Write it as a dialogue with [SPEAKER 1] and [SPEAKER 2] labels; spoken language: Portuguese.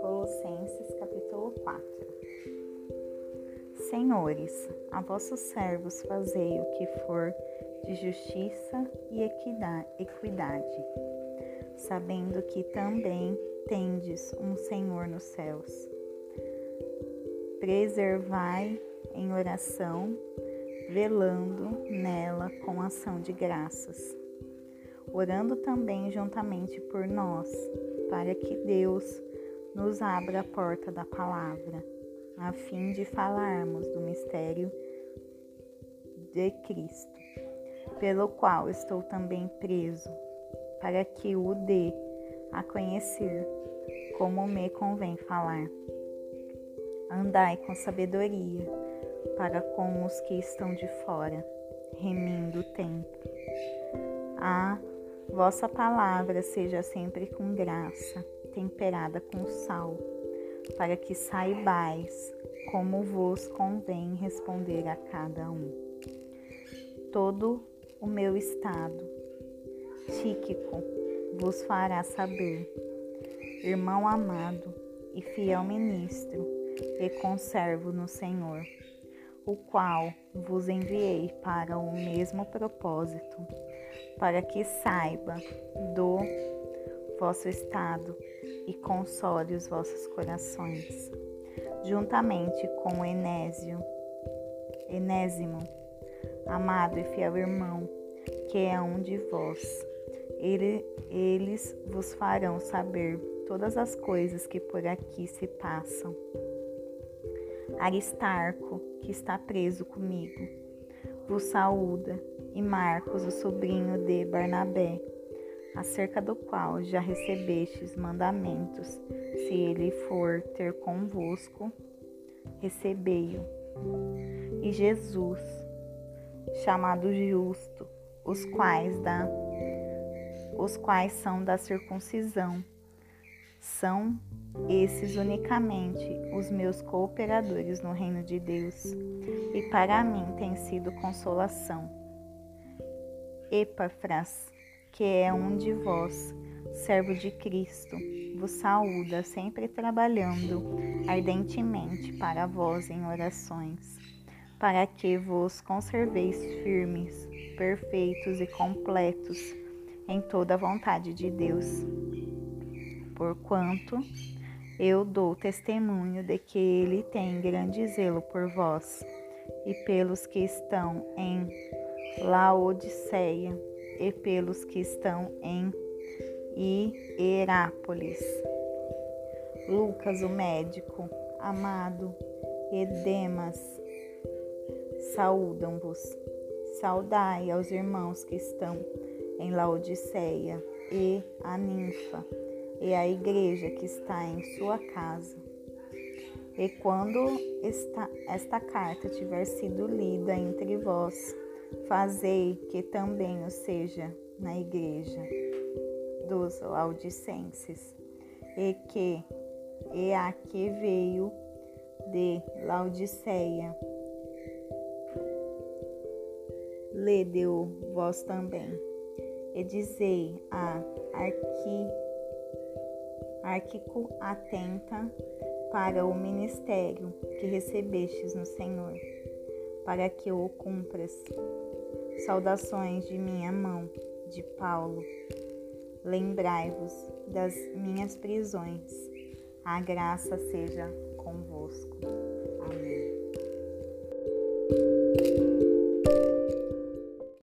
[SPEAKER 1] Colossenses capítulo 4 Senhores, a vossos servos fazei o que for de justiça e equidade, sabendo que também tendes um Senhor nos céus. Preservai em oração, velando nela com ação de graças, orando também juntamente por nós, para que Deus nos abra a porta da palavra, a fim de falarmos do mistério de Cristo, pelo qual estou também preso, para que o dê a conhecer como me convém falar. Andai com sabedoria para com os que estão de fora, remindo o tempo. A vossa palavra seja sempre com graça, temperada com sal, para que saibais como vos convém responder a cada um. Todo o meu estado, Tíquico, vos fará saber, irmão amado e fiel ministro, e conservo no Senhor o qual vos enviei para o mesmo propósito, para que saiba do vosso estado e console os vossos corações, juntamente com Enésio, Enésimo, amado e fiel irmão, que é um de vós. Ele, eles vos farão saber todas as coisas que por aqui se passam. Aristarco, que está preso comigo, vos saúda, e Marcos, o sobrinho de Barnabé, acerca do qual já recebestes mandamentos, se ele for ter convosco, recebei-o. E Jesus, chamado justo, os quais da os quais são da circuncisão, são esses unicamente os meus cooperadores no reino de Deus, e para mim tem sido consolação. Epafras, que é um de vós, servo de Cristo, vos saúda, sempre trabalhando ardentemente para vós em orações, para que vos conserveis firmes, perfeitos e completos em toda a vontade de Deus. Porquanto eu dou testemunho de que ele tem grande zelo por vós e pelos que estão em Laodiceia e pelos que estão em Hierápolis. Lucas, o médico, amado, e Demas, saúdam-vos. Saudai aos irmãos que estão em Laodiceia e a ninfa e a igreja que está em sua casa. E quando esta, esta carta tiver sido lida entre vós, fazei que também o seja na igreja dos Laodicenses, e que e a que veio de Laodiceia. Lede-o vós também, e dizei a Arqui Arquico atenta para o ministério que recebestes no Senhor, para que o cumpras. Saudações de minha mão, de Paulo. Lembrai-vos das minhas prisões. A graça seja convosco. Amém.